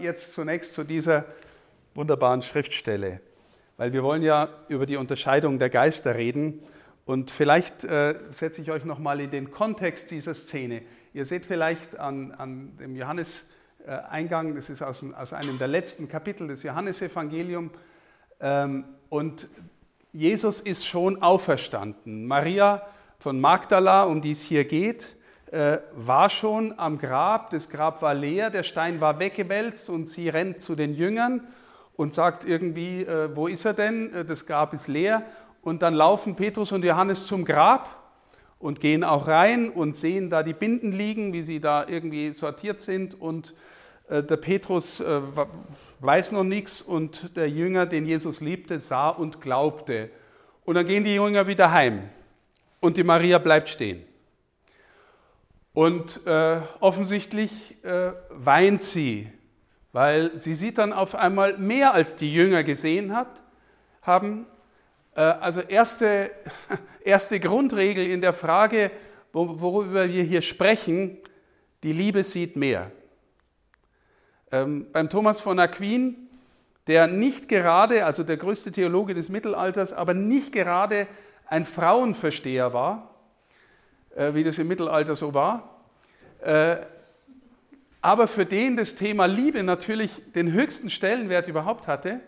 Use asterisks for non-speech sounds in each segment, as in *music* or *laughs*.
jetzt zunächst zu dieser wunderbaren Schriftstelle, weil wir wollen ja über die Unterscheidung der Geister reden und vielleicht äh, setze ich euch nochmal in den Kontext dieser Szene. Ihr seht vielleicht an, an dem Johannes-Eingang, das ist aus, aus, einem der letzten Kapitel des Johannesevangeliums, ähm, und Jesus ist schon auferstanden. Maria von Magdala, um die es hier geht, äh, war schon am Grab. Das Grab war leer, der Stein war weggewälzt und sie rennt zu den Jüngern und sagt irgendwie, äh, wo ist er denn? Äh, das Grab ist leer. Und dann laufen Petrus und Johannes zum Grab und gehen auch rein und sehen da die Binden liegen, wie sie da irgendwie sortiert sind. Und der Petrus weiß noch nichts und der Jünger, den Jesus liebte, sah und glaubte. Und dann gehen die Jünger wieder heim und die Maria bleibt stehen. Und äh, offensichtlich äh, weint sie, weil sie sieht dann auf einmal mehr, als die Jünger gesehen hat, haben. Äh, also erste, *laughs* erste Grundregel in der Frage, worüber wir hier sprechen, die Liebe sieht mehr. Ähm, beim Thomas von Aquin, der nicht gerade, also der größte Theologe des Mittelalters, aber nicht gerade ein Frauenversteher war, wie das im Mittelalter so war. Äh, aber für den das Thema Liebe natürlich den höchsten Stellenwert überhaupt hatte.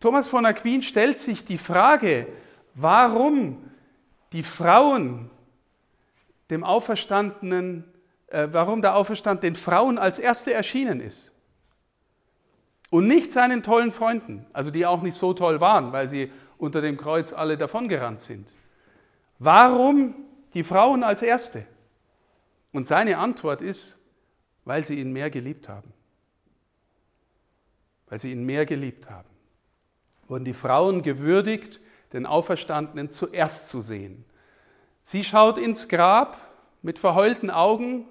Thomas von Aquin stellt sich die Frage, warum die Frauen dem Auferstandenen, äh, warum der Auferstand den Frauen als Erste erschienen ist. Und nicht seinen tollen Freunden, also die auch nicht so toll waren, weil sie unter dem Kreuz alle davongerannt sind. Warum die Frauen als Erste. Und seine Antwort ist, weil sie ihn mehr geliebt haben. Weil sie ihn mehr geliebt haben. Wurden die Frauen gewürdigt, den Auferstandenen zuerst zu sehen. Sie schaut ins Grab mit verheulten Augen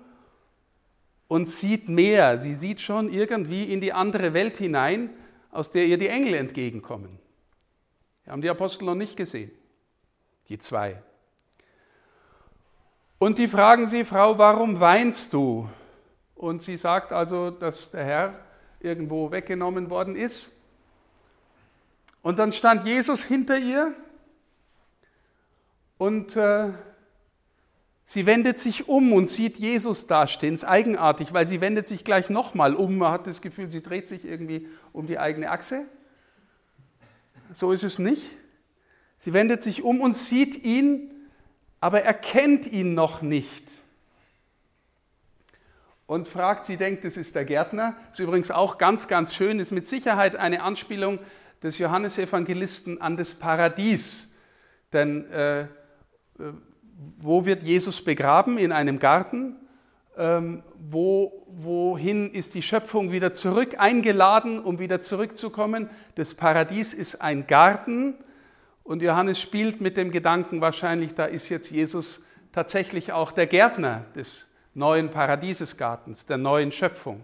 und sieht mehr. Sie sieht schon irgendwie in die andere Welt hinein, aus der ihr die Engel entgegenkommen. Wir haben die Apostel noch nicht gesehen, die zwei. Und die fragen sie, Frau, warum weinst du? Und sie sagt also, dass der Herr irgendwo weggenommen worden ist. Und dann stand Jesus hinter ihr und äh, sie wendet sich um und sieht Jesus dastehen. Das ist eigenartig, weil sie wendet sich gleich nochmal um. Man hat das Gefühl, sie dreht sich irgendwie um die eigene Achse. So ist es nicht. Sie wendet sich um und sieht ihn aber er kennt ihn noch nicht. Und fragt, sie denkt, es ist der Gärtner. Ist übrigens auch ganz, ganz schön, ist mit Sicherheit eine Anspielung des Johannesevangelisten an das Paradies. Denn äh, äh wo wird Jesus begraben? In einem Garten. Ähm, wo, wohin ist die Schöpfung wieder zurück eingeladen, um wieder zurückzukommen? Das Paradies ist ein Garten und Johannes spielt mit dem Gedanken wahrscheinlich, da ist jetzt Jesus tatsächlich auch der Gärtner des neuen Paradiesesgartens, der neuen Schöpfung.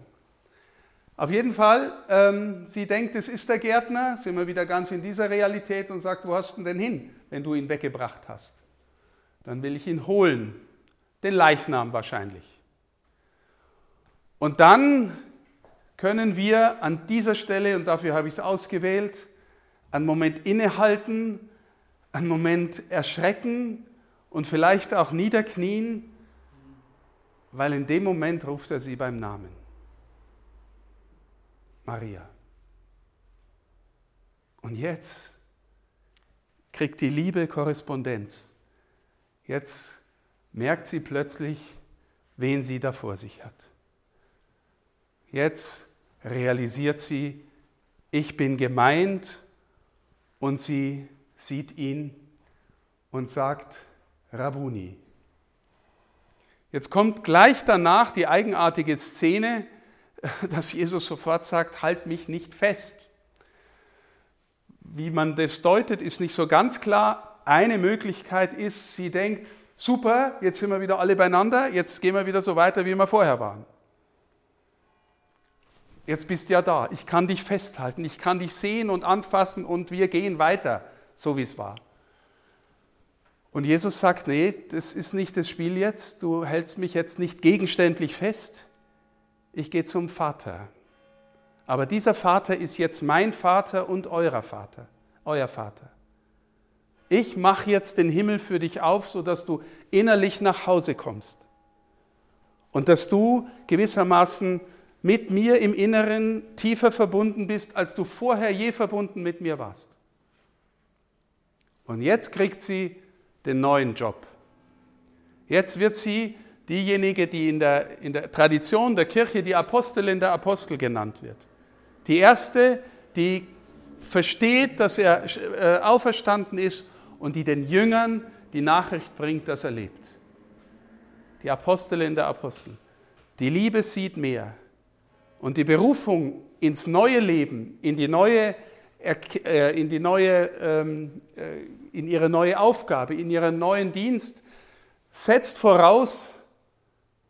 Auf jeden Fall, ähm, sie denkt, es ist der Gärtner, sind wir wieder ganz in dieser Realität und sagt, wo hast du denn hin, wenn du ihn weggebracht hast? Dann will ich ihn holen, den Leichnam wahrscheinlich. Und dann können wir an dieser Stelle, und dafür habe ich es ausgewählt, einen Moment innehalten einen Moment erschrecken und vielleicht auch niederknien, weil in dem Moment ruft er sie beim Namen. Maria. Und jetzt kriegt die Liebe Korrespondenz. Jetzt merkt sie plötzlich, wen sie da vor sich hat. Jetzt realisiert sie, ich bin gemeint und sie sieht ihn und sagt, Rabuni. Jetzt kommt gleich danach die eigenartige Szene, *laughs* dass Jesus sofort sagt, halt mich nicht fest. Wie man das deutet, ist nicht so ganz klar. Eine Möglichkeit ist, sie denkt, super, jetzt sind wir wieder alle beieinander, jetzt gehen wir wieder so weiter, wie wir vorher waren. Jetzt bist du ja da, ich kann dich festhalten, ich kann dich sehen und anfassen und wir gehen weiter so wie es war. Und Jesus sagt, nee, das ist nicht das Spiel jetzt, du hältst mich jetzt nicht gegenständlich fest, ich gehe zum Vater. aber dieser Vater ist jetzt mein Vater und eurer Vater, euer Vater. Ich mache jetzt den Himmel für dich auf, sodass du innerlich nach Hause kommst. Und dass du gewissermaßen mit mir im Inneren tiefer verbunden bist, als du vorher je verbunden mit mir warst. Und jetzt kriegt sie den neuen Job. Jetzt wird sie diejenige, die in der, in der Tradition der Kirche die Apostelin der Apostel genannt wird. Die erste, die versteht, dass er äh, auferstanden ist und die den Jüngern die Nachricht bringt, dass er lebt. Die Apostelin der Apostel. Die Liebe sieht mehr. Und die Berufung ins neue Leben, in die neue, in die neue, ähm, äh, in ihre neue Aufgabe, in ihren neuen Dienst, setzt voraus,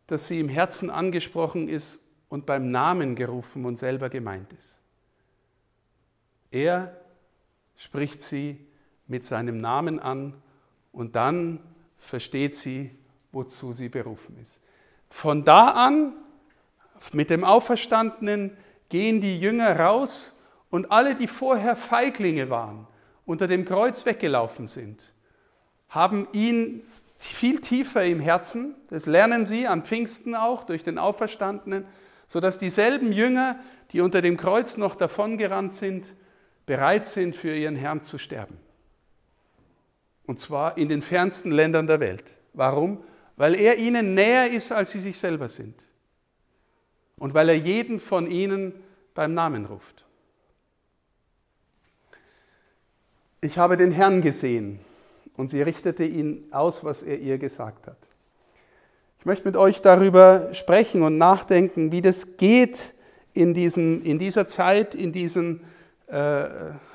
dass sie im Herzen angesprochen ist und beim Namen gerufen und selber gemeint ist. Er spricht sie mit seinem Namen an und dann versteht sie, wozu sie berufen ist. Von da an, mit dem Auferstandenen, gehen die Jünger raus und alle, die vorher Feiglinge waren, unter dem Kreuz weggelaufen sind, haben ihn viel tiefer im Herzen, das lernen sie an Pfingsten auch durch den Auferstandenen, sodass dieselben Jünger, die unter dem Kreuz noch davongerannt sind, bereit sind, für ihren Herrn zu sterben. Und zwar in den fernsten Ländern der Welt. Warum? Weil er ihnen näher ist, als sie sich selber sind. Und weil er jeden von ihnen beim Namen ruft. Ich habe den Herrn gesehen und sie richtete ihn aus, was er ihr gesagt hat. Ich möchte mit euch darüber sprechen und nachdenken, wie das geht in, diesem, in dieser Zeit, in diesen äh,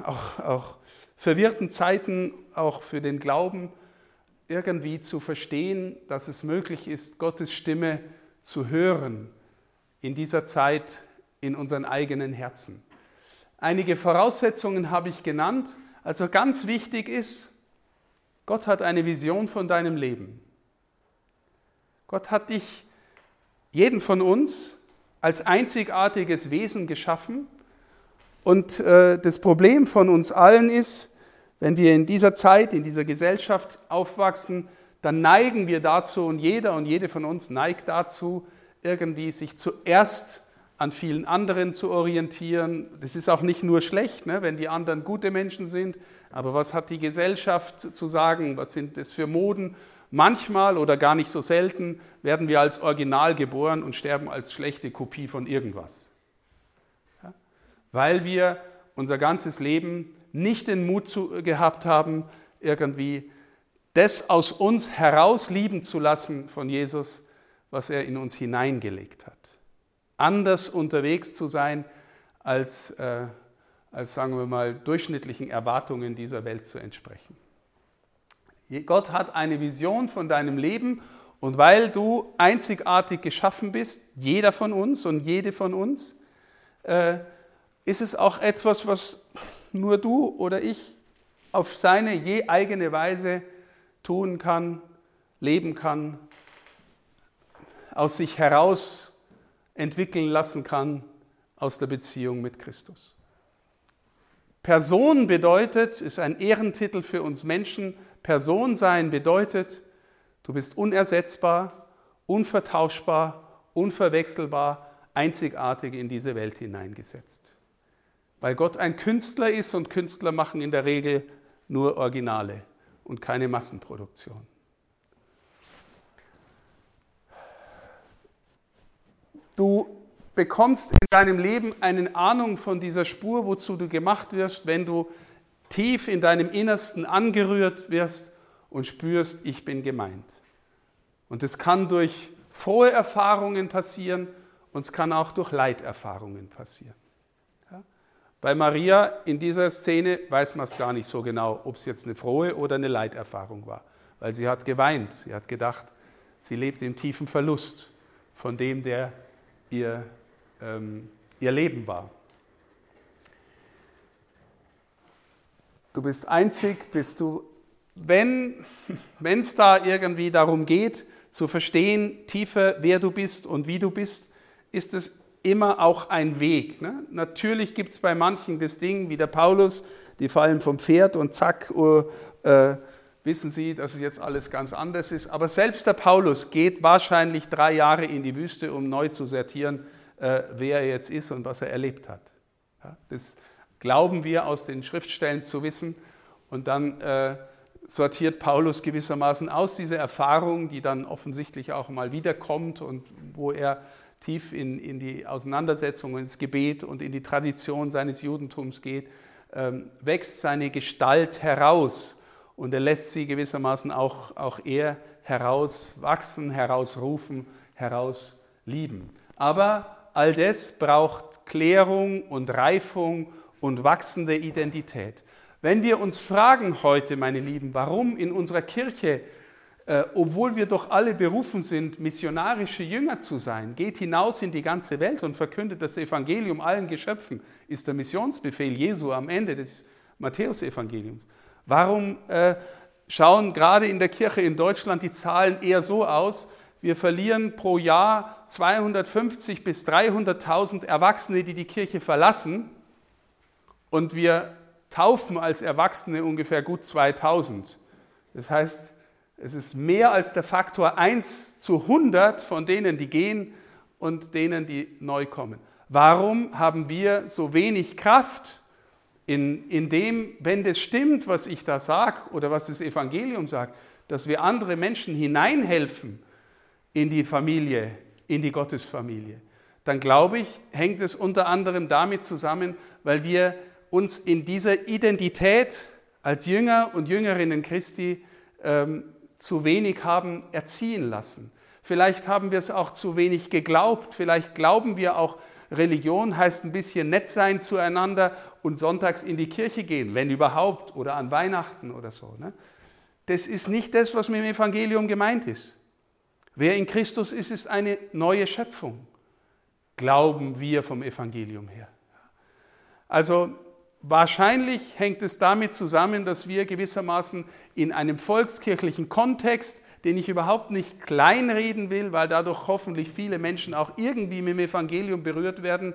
auch, auch verwirrten Zeiten, auch für den Glauben, irgendwie zu verstehen, dass es möglich ist, Gottes Stimme zu hören in dieser Zeit in unseren eigenen Herzen. Einige Voraussetzungen habe ich genannt. Also ganz wichtig ist, Gott hat eine Vision von deinem Leben. Gott hat dich, jeden von uns, als einzigartiges Wesen geschaffen. Und äh, das Problem von uns allen ist, wenn wir in dieser Zeit, in dieser Gesellschaft aufwachsen, dann neigen wir dazu, und jeder und jede von uns neigt dazu, irgendwie sich zuerst an vielen anderen zu orientieren. Das ist auch nicht nur schlecht, ne, wenn die anderen gute Menschen sind, aber was hat die Gesellschaft zu sagen? Was sind das für Moden? Manchmal oder gar nicht so selten werden wir als Original geboren und sterben als schlechte Kopie von irgendwas. Ja? Weil wir unser ganzes Leben nicht den Mut zu, gehabt haben, irgendwie das aus uns heraus lieben zu lassen von Jesus, was er in uns hineingelegt hat. Anders unterwegs zu sein, als, äh, als sagen wir mal, durchschnittlichen Erwartungen dieser Welt zu entsprechen. Gott hat eine Vision von deinem Leben und weil du einzigartig geschaffen bist, jeder von uns und jede von uns, äh, ist es auch etwas, was nur du oder ich auf seine je eigene Weise tun kann, leben kann, aus sich heraus entwickeln lassen kann aus der Beziehung mit Christus. Person bedeutet, ist ein Ehrentitel für uns Menschen, Person sein bedeutet, du bist unersetzbar, unvertauschbar, unverwechselbar, einzigartig in diese Welt hineingesetzt. Weil Gott ein Künstler ist und Künstler machen in der Regel nur Originale und keine Massenproduktion. Du bekommst in deinem Leben eine Ahnung von dieser Spur, wozu du gemacht wirst, wenn du tief in deinem Innersten angerührt wirst und spürst, ich bin gemeint. Und es kann durch frohe Erfahrungen passieren und es kann auch durch Leiterfahrungen passieren. Bei Maria in dieser Szene weiß man es gar nicht so genau, ob es jetzt eine frohe oder eine Leiterfahrung war, weil sie hat geweint, sie hat gedacht, sie lebt im tiefen Verlust von dem, der ihr, ähm, ihr Leben war. Du bist einzig, bist du, wenn *laughs* es da irgendwie darum geht, zu verstehen tiefer, wer du bist und wie du bist, ist es immer auch ein Weg. Ne? Natürlich gibt es bei manchen das Ding, wie der Paulus, die fallen vom Pferd und zack, uh, äh, wissen sie, dass es jetzt alles ganz anders ist. Aber selbst der Paulus geht wahrscheinlich drei Jahre in die Wüste, um neu zu sortieren, äh, wer er jetzt ist und was er erlebt hat. Das glauben wir aus den Schriftstellen zu wissen. Und dann äh, sortiert Paulus gewissermaßen aus dieser Erfahrung, die dann offensichtlich auch mal wiederkommt und wo er tief in, in die Auseinandersetzung, ins Gebet und in die Tradition seines Judentums geht, ähm, wächst seine Gestalt heraus und er lässt sie gewissermaßen auch, auch er herauswachsen, herausrufen, herauslieben. Aber all das braucht Klärung und Reifung und wachsende Identität. Wenn wir uns fragen heute, meine Lieben, warum in unserer Kirche, äh, obwohl wir doch alle berufen sind, missionarische Jünger zu sein, geht hinaus in die ganze Welt und verkündet das Evangelium allen Geschöpfen, ist der Missionsbefehl Jesu am Ende des Matthäusevangeliums. Warum äh, schauen gerade in der Kirche in Deutschland die Zahlen eher so aus, wir verlieren pro Jahr 250 bis 300.000 Erwachsene, die die Kirche verlassen, und wir taufen als Erwachsene ungefähr gut 2000. Das heißt, es ist mehr als der Faktor 1 zu 100 von denen, die gehen und denen, die neu kommen. Warum haben wir so wenig Kraft in, in dem, wenn das stimmt, was ich da sage oder was das Evangelium sagt, dass wir andere Menschen hineinhelfen in die Familie, in die Gottesfamilie? Dann glaube ich, hängt es unter anderem damit zusammen, weil wir uns in dieser Identität als Jünger und Jüngerinnen Christi ähm, zu wenig haben erziehen lassen. Vielleicht haben wir es auch zu wenig geglaubt, vielleicht glauben wir auch, Religion heißt ein bisschen nett sein zueinander und sonntags in die Kirche gehen, wenn überhaupt, oder an Weihnachten oder so. Ne? Das ist nicht das, was mit dem Evangelium gemeint ist. Wer in Christus ist, ist eine neue Schöpfung, glauben wir vom Evangelium her. Also Wahrscheinlich hängt es damit zusammen, dass wir gewissermaßen in einem volkskirchlichen Kontext, den ich überhaupt nicht kleinreden will, weil dadurch hoffentlich viele Menschen auch irgendwie mit dem Evangelium berührt werden,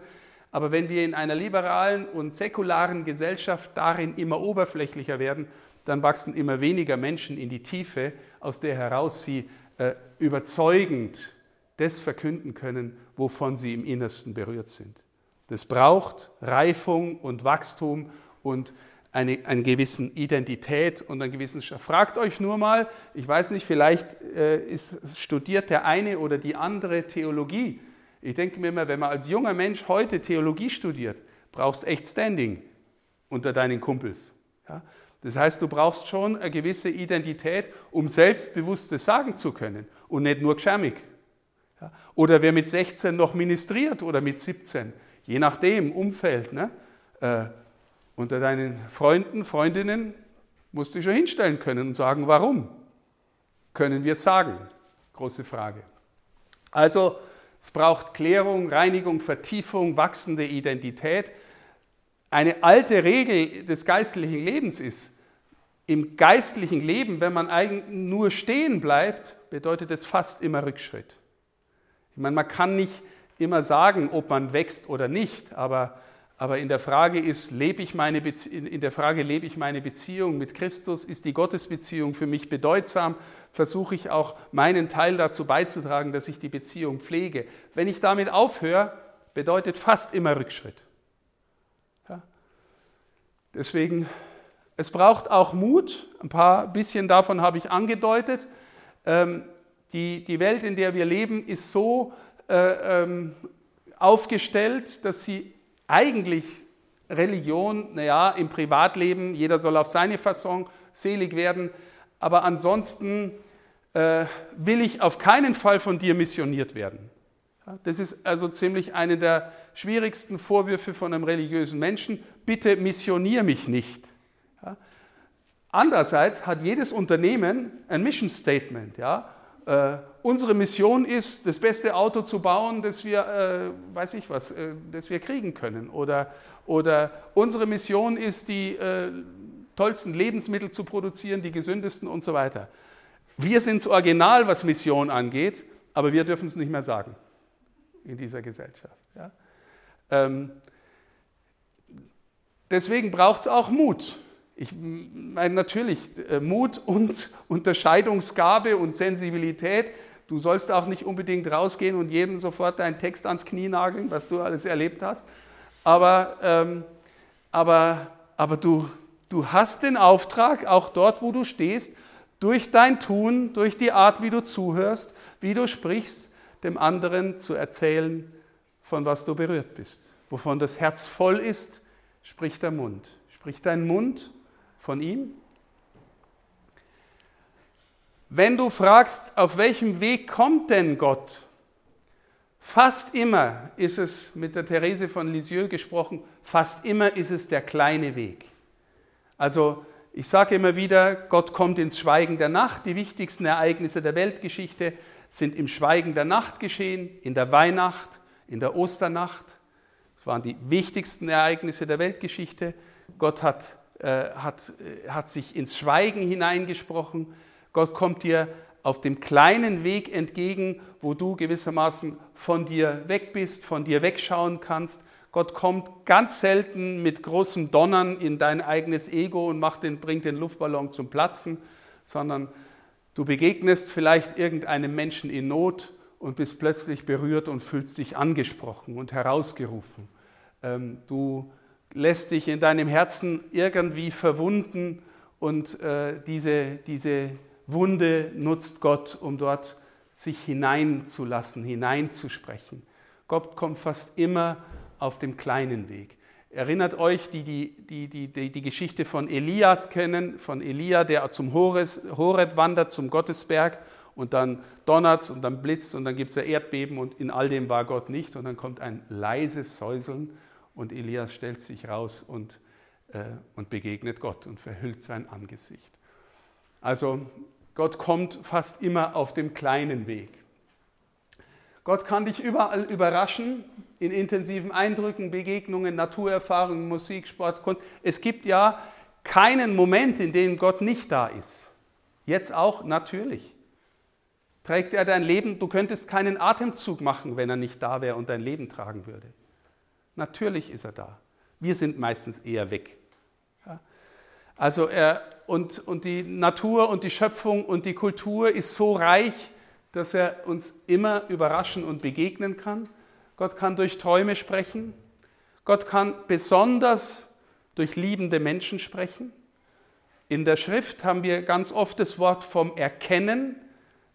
aber wenn wir in einer liberalen und säkularen Gesellschaft darin immer oberflächlicher werden, dann wachsen immer weniger Menschen in die Tiefe, aus der heraus sie äh, überzeugend das verkünden können, wovon sie im Innersten berührt sind. Das braucht Reifung und Wachstum und eine, eine gewisse Identität und einen gewissen Fragt euch nur mal, ich weiß nicht, vielleicht äh, ist, studiert der eine oder die andere Theologie. Ich denke mir immer, wenn man als junger Mensch heute Theologie studiert, brauchst echt Standing unter deinen Kumpels. Ja? Das heißt, du brauchst schon eine gewisse Identität, um selbstbewusstes sagen zu können und nicht nur geschämig. Ja? Oder wer mit 16 noch ministriert oder mit 17, je nachdem, Umfeld, ne? Äh, unter deinen Freunden, Freundinnen musst du dich schon hinstellen können und sagen, warum? Können wir sagen? Große Frage. Also, es braucht Klärung, Reinigung, Vertiefung, wachsende Identität. Eine alte Regel des geistlichen Lebens ist, im geistlichen Leben, wenn man eigentlich nur stehen bleibt, bedeutet es fast immer Rückschritt. Ich meine, man kann nicht immer sagen, ob man wächst oder nicht, aber, aber in, der Frage ist, lebe ich meine in der Frage, lebe ich meine Beziehung mit Christus? Ist die Gottesbeziehung für mich bedeutsam? Versuche ich auch meinen Teil dazu beizutragen, dass ich die Beziehung pflege? Wenn ich damit aufhöre, bedeutet fast immer Rückschritt. Ja? Deswegen, es braucht auch Mut. Ein paar bisschen davon habe ich angedeutet. Ähm, die, die Welt, in der wir leben, ist so äh, ähm, aufgestellt, dass sie eigentlich Religion, naja, im Privatleben, jeder soll auf seine Fasson selig werden, aber ansonsten äh, will ich auf keinen Fall von dir missioniert werden. Das ist also ziemlich eine der schwierigsten Vorwürfe von einem religiösen Menschen. Bitte missionier mich nicht. Andererseits hat jedes Unternehmen ein Mission Statement. Ja? Äh, unsere Mission ist, das beste Auto zu bauen, das wir, äh, weiß ich was, äh, das wir kriegen können. Oder, oder unsere Mission ist, die äh, tollsten Lebensmittel zu produzieren, die gesündesten und so weiter. Wir sind das Original, was Mission angeht, aber wir dürfen es nicht mehr sagen in dieser Gesellschaft. Ja? Ähm, deswegen braucht es auch Mut. Ich meine natürlich äh, Mut und Unterscheidungsgabe und Sensibilität. Du sollst auch nicht unbedingt rausgehen und jedem sofort deinen Text ans Knie nageln, was du alles erlebt hast. Aber, ähm, aber, aber du, du hast den Auftrag, auch dort, wo du stehst, durch dein Tun, durch die Art, wie du zuhörst, wie du sprichst, dem anderen zu erzählen, von was du berührt bist. Wovon das Herz voll ist, spricht der Mund. Spricht dein Mund von ihm? Wenn du fragst, auf welchem Weg kommt denn Gott? Fast immer ist es, mit der Therese von Lisieux gesprochen, fast immer ist es der kleine Weg. Also ich sage immer wieder, Gott kommt ins Schweigen der Nacht. Die wichtigsten Ereignisse der Weltgeschichte sind im Schweigen der Nacht geschehen, in der Weihnacht, in der Osternacht. Das waren die wichtigsten Ereignisse der Weltgeschichte. Gott hat, äh, hat, äh, hat sich ins Schweigen hineingesprochen. Gott kommt dir auf dem kleinen Weg entgegen, wo du gewissermaßen von dir weg bist, von dir wegschauen kannst Gott kommt ganz selten mit großem Donnern in dein eigenes Ego und macht den, bringt den Luftballon zum Platzen, sondern du begegnest vielleicht irgendeinem Menschen in Not und bist plötzlich berührt und fühlst dich angesprochen und herausgerufen. Ähm, du lässt dich in deinem Herzen irgendwie verwunden und äh, diese, diese Wunde nutzt Gott, um dort sich hineinzulassen, hineinzusprechen. Gott kommt fast immer auf dem kleinen Weg. Erinnert euch, die die, die, die, die, Geschichte von Elias kennen, von Elia, der zum Horeb wandert, zum Gottesberg und dann donnert und dann blitzt und dann gibt es ein Erdbeben und in all dem war Gott nicht und dann kommt ein leises Säuseln und Elias stellt sich raus und, äh, und begegnet Gott und verhüllt sein Angesicht. Also Gott kommt fast immer auf dem kleinen Weg. Gott kann dich überall überraschen, in intensiven Eindrücken, Begegnungen, Naturerfahrungen, Musik, Sport, Kunst. Es gibt ja keinen Moment, in dem Gott nicht da ist. Jetzt auch natürlich. Trägt er dein Leben, du könntest keinen Atemzug machen, wenn er nicht da wäre und dein Leben tragen würde. Natürlich ist er da. Wir sind meistens eher weg. Also er, und, und die Natur und die Schöpfung und die Kultur ist so reich, dass er uns immer überraschen und begegnen kann. Gott kann durch Träume sprechen. Gott kann besonders durch liebende Menschen sprechen. In der Schrift haben wir ganz oft das Wort vom Erkennen.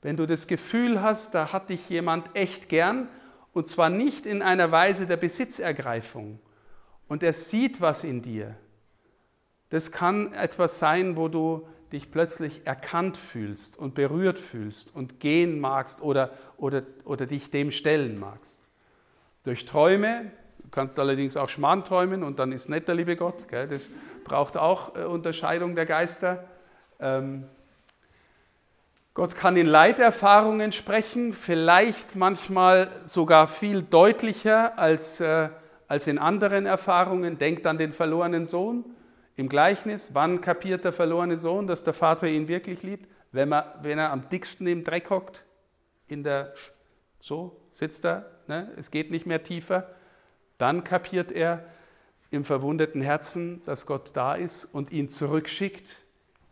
Wenn du das Gefühl hast, da hat dich jemand echt gern, und zwar nicht in einer Weise der Besitzergreifung, und er sieht was in dir. Das kann etwas sein, wo du dich plötzlich erkannt fühlst und berührt fühlst und gehen magst oder, oder, oder dich dem stellen magst. Durch Träume, du kannst allerdings auch Schmarrn träumen und dann ist nicht der liebe Gott, gell? das braucht auch äh, Unterscheidung der Geister. Ähm, Gott kann in Leiterfahrungen sprechen, vielleicht manchmal sogar viel deutlicher als, äh, als in anderen Erfahrungen. Denkt an den verlorenen Sohn im Gleichnis, wann kapiert der verlorene Sohn, dass der Vater ihn wirklich liebt? Wenn, man, wenn er am dicksten im Dreck hockt, in der, so sitzt er, ne? es geht nicht mehr tiefer, dann kapiert er im verwundeten Herzen, dass Gott da ist und ihn zurückschickt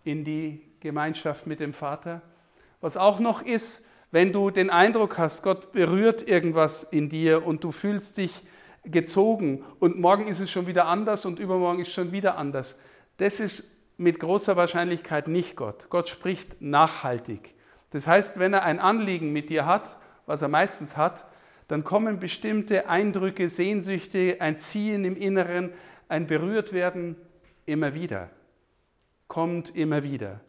in die Gemeinschaft mit dem Vater. Was auch noch ist, wenn du den Eindruck hast, Gott berührt irgendwas in dir und du fühlst dich gezogen und morgen ist es schon wieder anders und übermorgen ist schon wieder anders. Das ist mit großer Wahrscheinlichkeit nicht Gott. Gott spricht nachhaltig. Das heißt, wenn er ein Anliegen mit dir hat, was er meistens hat, dann kommen bestimmte Eindrücke, Sehnsüchte, ein Ziehen im Inneren, ein Berührtwerden immer wieder. Kommt immer wieder.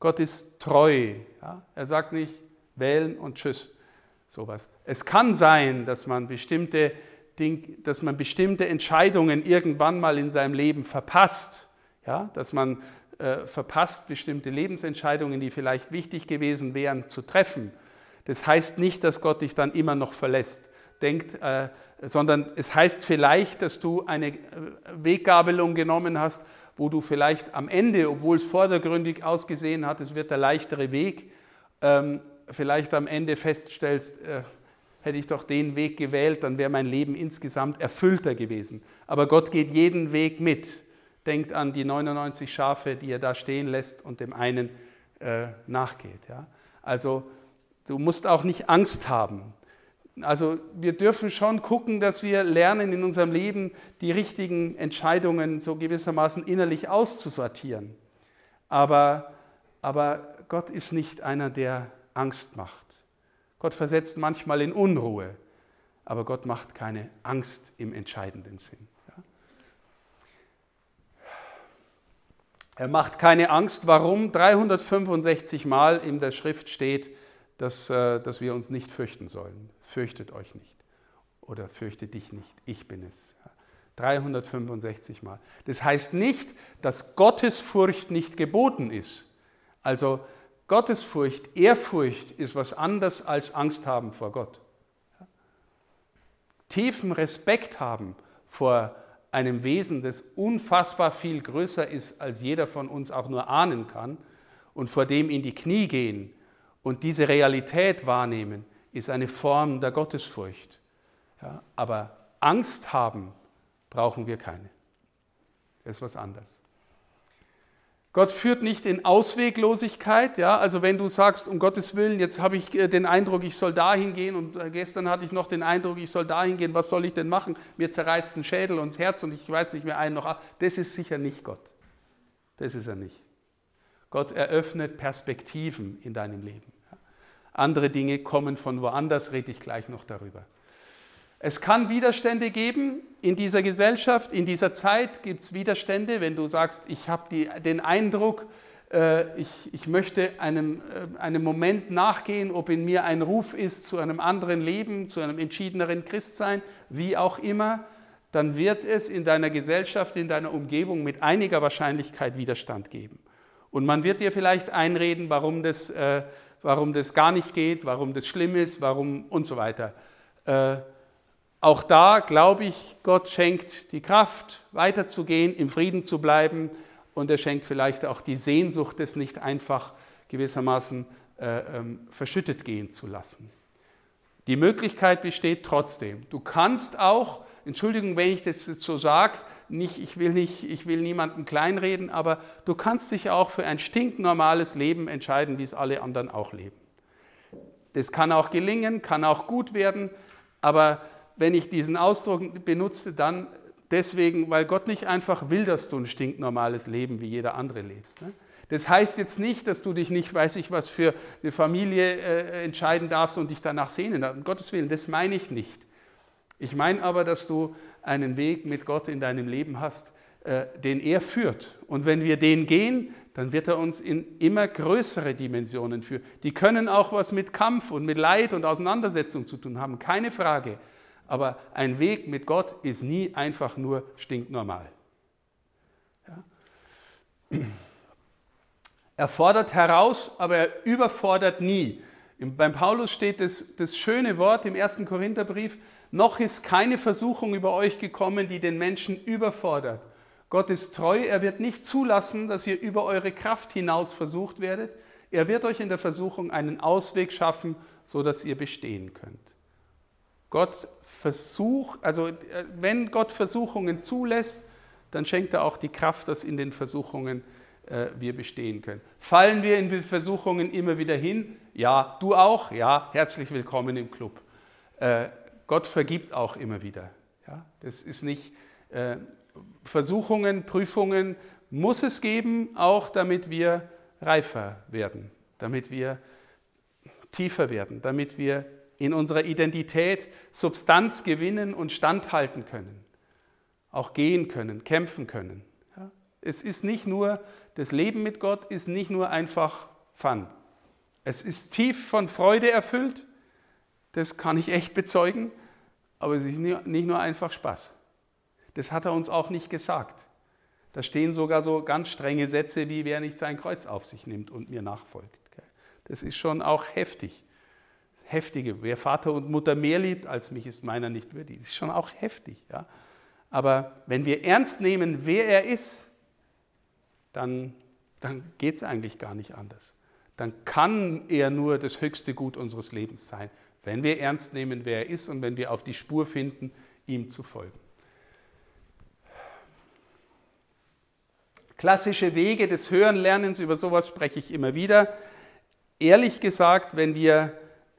Gott ist treu. Ja? Er sagt nicht wählen und tschüss. Sowas. Es kann sein, dass man bestimmte dass man bestimmte Entscheidungen irgendwann mal in seinem Leben verpasst, ja, dass man äh, verpasst, bestimmte Lebensentscheidungen, die vielleicht wichtig gewesen wären, zu treffen. Das heißt nicht, dass Gott dich dann immer noch verlässt, denkt, äh, sondern es heißt vielleicht, dass du eine äh, Weggabelung genommen hast, wo du vielleicht am Ende, obwohl es vordergründig ausgesehen hat, es wird der leichtere Weg, ähm, vielleicht am Ende feststellst, äh, hätte ich doch den Weg gewählt, dann wäre mein Leben insgesamt erfüllter gewesen. Aber Gott geht jeden Weg mit. Denkt an die 99 Schafe, die er da stehen lässt und dem einen äh, nachgeht. Also du musst auch nicht Angst haben. Also wir dürfen schon gucken, dass wir lernen in unserem Leben die richtigen Entscheidungen so gewissermaßen innerlich auszusortieren. Aber, aber Gott ist nicht einer, der Angst macht. Gott versetzt manchmal in Unruhe, aber Gott macht keine Angst im entscheidenden Sinn. Er macht keine Angst. Warum? 365 Mal in der Schrift steht, dass, äh, dass wir uns nicht fürchten sollen. Fürchtet euch nicht oder fürchte dich nicht, ich bin es. 365 Mal. Das heißt nicht, dass Gottesfurcht nicht geboten ist. Also Gottesfurcht, Ehrfurcht ist was anderes als Angst haben vor Gott. Tiefen Respekt haben vor einem Wesen, das unfassbar viel größer ist, als jeder von uns auch nur ahnen kann, und vor dem in die Knie gehen und diese Realität wahrnehmen, ist eine Form der Gottesfurcht. Ja, aber Angst haben brauchen wir keine. Das ist was anderes. Gott führt nicht in Ausweglosigkeit, ja, also wenn du sagst, um Gottes Willen, jetzt habe ich äh, den Eindruck, ich soll dahin gehen und äh, gestern hatte ich noch den Eindruck, ich soll dahin gehen, was soll ich denn machen? Mir zerreißt ein Schädel und das Herz und ich weiß nicht mehr einen noch. Das ist sicher nicht Gott. Das ist er nicht. Gott eröffnet Perspektiven in deinem Leben. Andere Dinge kommen von woanders, rede ich gleich noch darüber. Es kann Widerstände geben in dieser Gesellschaft, in dieser Zeit gibt es Widerstände, wenn du sagst, ich habe den Eindruck, äh, ich, ich, möchte einem, äh, einem Moment nachgehen, ob in mir ein Ruf ist zu einem anderen Leben, zu einem entschiedeneren Christsein, wie auch immer, dann wird es in deiner Gesellschaft, in deiner Umgebung mit einiger Wahrscheinlichkeit Widerstand geben. Und man wird dir vielleicht einreden, warum das, äh, warum das gar nicht geht, warum das schlimm ist, warum und so weiter. Äh, auch da glaube ich, Gott schenkt die Kraft, weiterzugehen, im Frieden zu bleiben und er schenkt vielleicht auch die Sehnsucht, es nicht einfach gewissermaßen äh, ähm, verschüttet gehen zu lassen. Die Möglichkeit besteht trotzdem. Du kannst auch, Entschuldigung, wenn ich das jetzt so sage, nicht, ich, will nicht, ich will niemanden kleinreden, aber du kannst dich auch für ein stinknormales Leben entscheiden, wie es alle anderen auch leben. Das kann auch gelingen, kann auch gut werden, aber wenn ich diesen Ausdruck benutze, dann deswegen, weil Gott nicht einfach will, dass du ein stinknormales Leben wie jeder andere lebst. Ne? Das heißt jetzt nicht, dass du dich nicht, weiß ich was, für eine Familie äh, entscheiden darfst und dich danach sehnen. Um Gottes Willen, das meine ich nicht. Ich meine aber, dass du einen Weg mit Gott in deinem Leben hast, äh, den er führt. Und wenn wir den gehen, dann wird er uns in immer größere Dimensionen führen. Die können auch was mit Kampf und mit Leid und Auseinandersetzung zu tun haben, keine Frage. Aber ein Weg mit Gott ist nie einfach nur stinknormal. Ja? Er fordert heraus, aber er überfordert nie. Beim Paulus steht das, das schöne Wort im ersten Korintherbrief, noch ist keine Versuchung über euch gekommen, die den Menschen überfordert. Gott ist treu, er wird nicht zulassen, dass ihr über eure Kraft hinaus versucht werdet. Er wird euch in der Versuchung einen Ausweg schaffen, sodass ihr bestehen könnt. Gott versucht, also äh, wenn Gott Versuchungen zulässt, dann schenkt er auch die Kraft, dass in den Versuchungen äh, wir bestehen können. Fallen wir in Versuchungen immer wieder hin? Ja, du auch? Ja, herzlich willkommen im Club. Äh, Gott vergibt auch immer wieder. Ja, das ist nicht äh, Versuchungen, Prüfungen muss es geben, auch damit wir reifer werden, damit wir tiefer werden, damit wir in unserer Identität Substanz gewinnen und standhalten können, auch gehen können, kämpfen können. Ja? Es ist nicht nur, das Leben mit Gott ist nicht nur einfach Fun. Es ist tief von Freude erfüllt, das kann ich echt bezeugen, aber es ist nicht nur einfach Spaß. Das hat er uns auch nicht gesagt. Da stehen sogar so ganz strenge Sätze wie, wer nicht sein Kreuz auf sich nimmt und mir nachfolgt. Das ist schon auch heftig heftige. Wer Vater und Mutter mehr liebt als mich, ist meiner nicht würdig. Das ist schon auch heftig. Ja? Aber wenn wir ernst nehmen, wer er ist, dann, dann geht es eigentlich gar nicht anders. Dann kann er nur das höchste Gut unseres Lebens sein, wenn wir ernst nehmen, wer er ist und wenn wir auf die Spur finden, ihm zu folgen. Klassische Wege des Hörenlernens, über sowas spreche ich immer wieder. Ehrlich gesagt, wenn wir,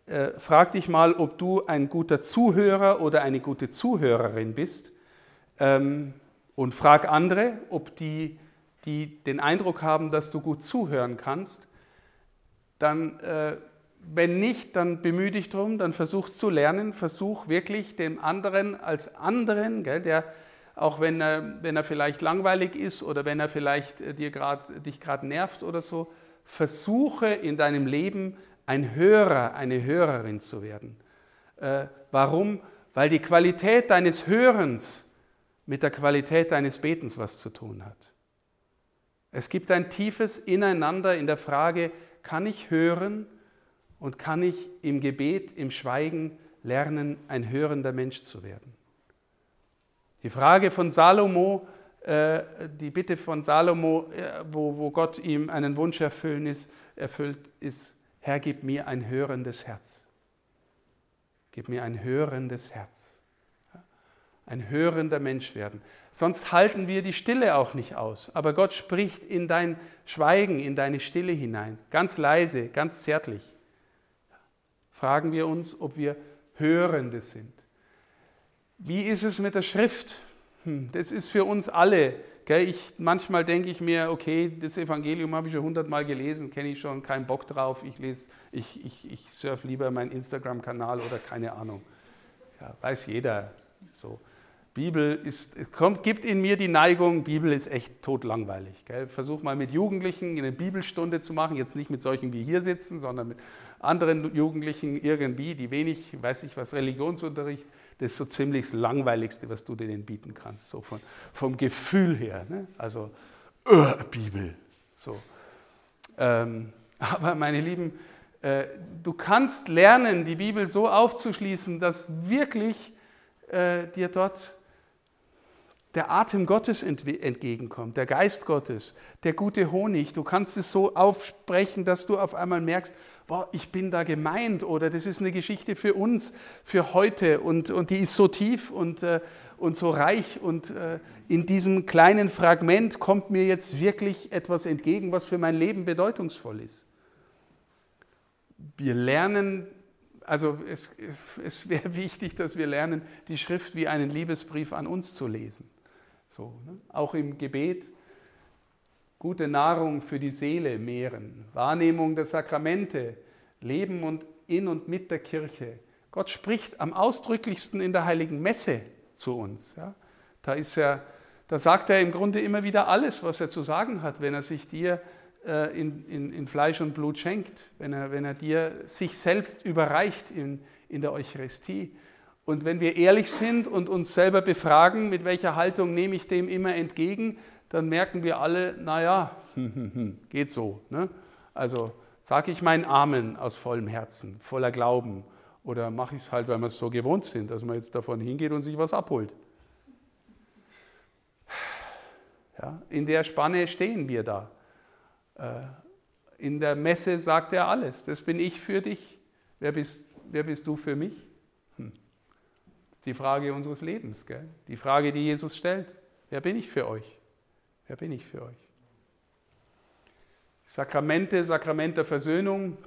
äh, frag dich mal, ob du ein guter Zuhörer oder eine gute Zuhörerin bist ähm, und frag andere, ob die, die den Eindruck haben, dass du gut zuhören kannst, dann äh, wenn nicht, dann bemühe dich drum, dann versuch es zu lernen, versuch wirklich dem anderen als anderen, gell, der auch wenn er, wenn er vielleicht langweilig ist oder wenn er vielleicht äh, dir grad, dich gerade nervt oder so, versuche in deinem Leben ein Hörer, eine Hörerin zu werden. Äh, warum? Weil die Qualität deines Hörens mit der Qualität deines Betens was zu tun hat. Es gibt ein tiefes Ineinander in der Frage, kann ich hören und kann ich im Gebet, im Schweigen lernen, ein hörender Mensch zu werden. Die Frage von Salomo, äh, die Bitte von Salomo, äh, wo, wo Gott ihm einen Wunsch erfüllen ist, erfüllt ist, Herr, gib mir ein hörendes Herz. Gib mir ein hörendes Herz. Ein hörender Mensch werden. Sonst halten wir die Stille auch nicht aus. Aber Gott spricht in dein Schweigen, in deine Stille hinein. Ganz leise, ganz zärtlich fragen wir uns, ob wir Hörende sind. Wie ist es mit der Schrift? Hm, das ist für uns alle. Ich, manchmal denke ich mir, okay, das Evangelium habe ich schon hundertmal gelesen, kenne ich schon, keinen Bock drauf. Ich, lese, ich, ich, ich surfe lieber meinen Instagram-Kanal oder keine Ahnung. Ja, weiß jeder. So. Bibel ist, kommt, gibt in mir die Neigung, Bibel ist echt totlangweilig. Gell? Versuch mal mit Jugendlichen eine Bibelstunde zu machen, jetzt nicht mit solchen wie hier sitzen, sondern mit anderen Jugendlichen irgendwie, die wenig, weiß ich was, Religionsunterricht, das ist so ziemlich das Langweiligste, was du denen bieten kannst, so von, vom Gefühl her. Ne? Also, uh, Bibel. So. Ähm, *laughs* aber meine Lieben, äh, du kannst lernen, die Bibel so aufzuschließen, dass wirklich äh, dir dort der Atem Gottes entgegenkommt, der Geist Gottes, der gute Honig. Du kannst es so aufsprechen, dass du auf einmal merkst, boah, ich bin da gemeint oder das ist eine Geschichte für uns, für heute und, und die ist so tief und, äh, und so reich und äh, in diesem kleinen Fragment kommt mir jetzt wirklich etwas entgegen, was für mein Leben bedeutungsvoll ist. Wir lernen, also es, es wäre *laughs* wichtig, dass wir lernen, die Schrift wie einen Liebesbrief an uns zu lesen. So, ne? Auch im Gebet gute Nahrung für die Seele mehren, Wahrnehmung der Sakramente, Leben und in und mit der Kirche. Gott spricht am ausdrücklichsten in der heiligen Messe zu uns. Ja. Da, ist er, da sagt er im Grunde immer wieder alles, was er zu sagen hat, wenn er sich dir äh, in, in, in, Fleisch und Blut schenkt, wenn er, wenn er dir sich selbst überreicht in, in der Eucharistie. Und wenn wir ehrlich sind und uns selber befragen, mit welcher Haltung nehme ich dem immer entgegen, dann merken wir alle, naja, *laughs* geht so. Ne? Also sage ich meinen Amen aus vollem Herzen, voller Glauben oder mache ich es halt, weil wir es so gewohnt sind, dass man jetzt davon hingeht und sich was abholt. Ja, in der Spanne stehen wir da. Äh, in der Messe sagt er alles. Das bin ich für dich. Wer bist, wer bist du für mich? Hm. Die Frage unseres Lebens, gell? die Frage, die Jesus stellt. Wer bin ich für euch? Wer bin ich für euch? Sakramente, Sakrament der Versöhnung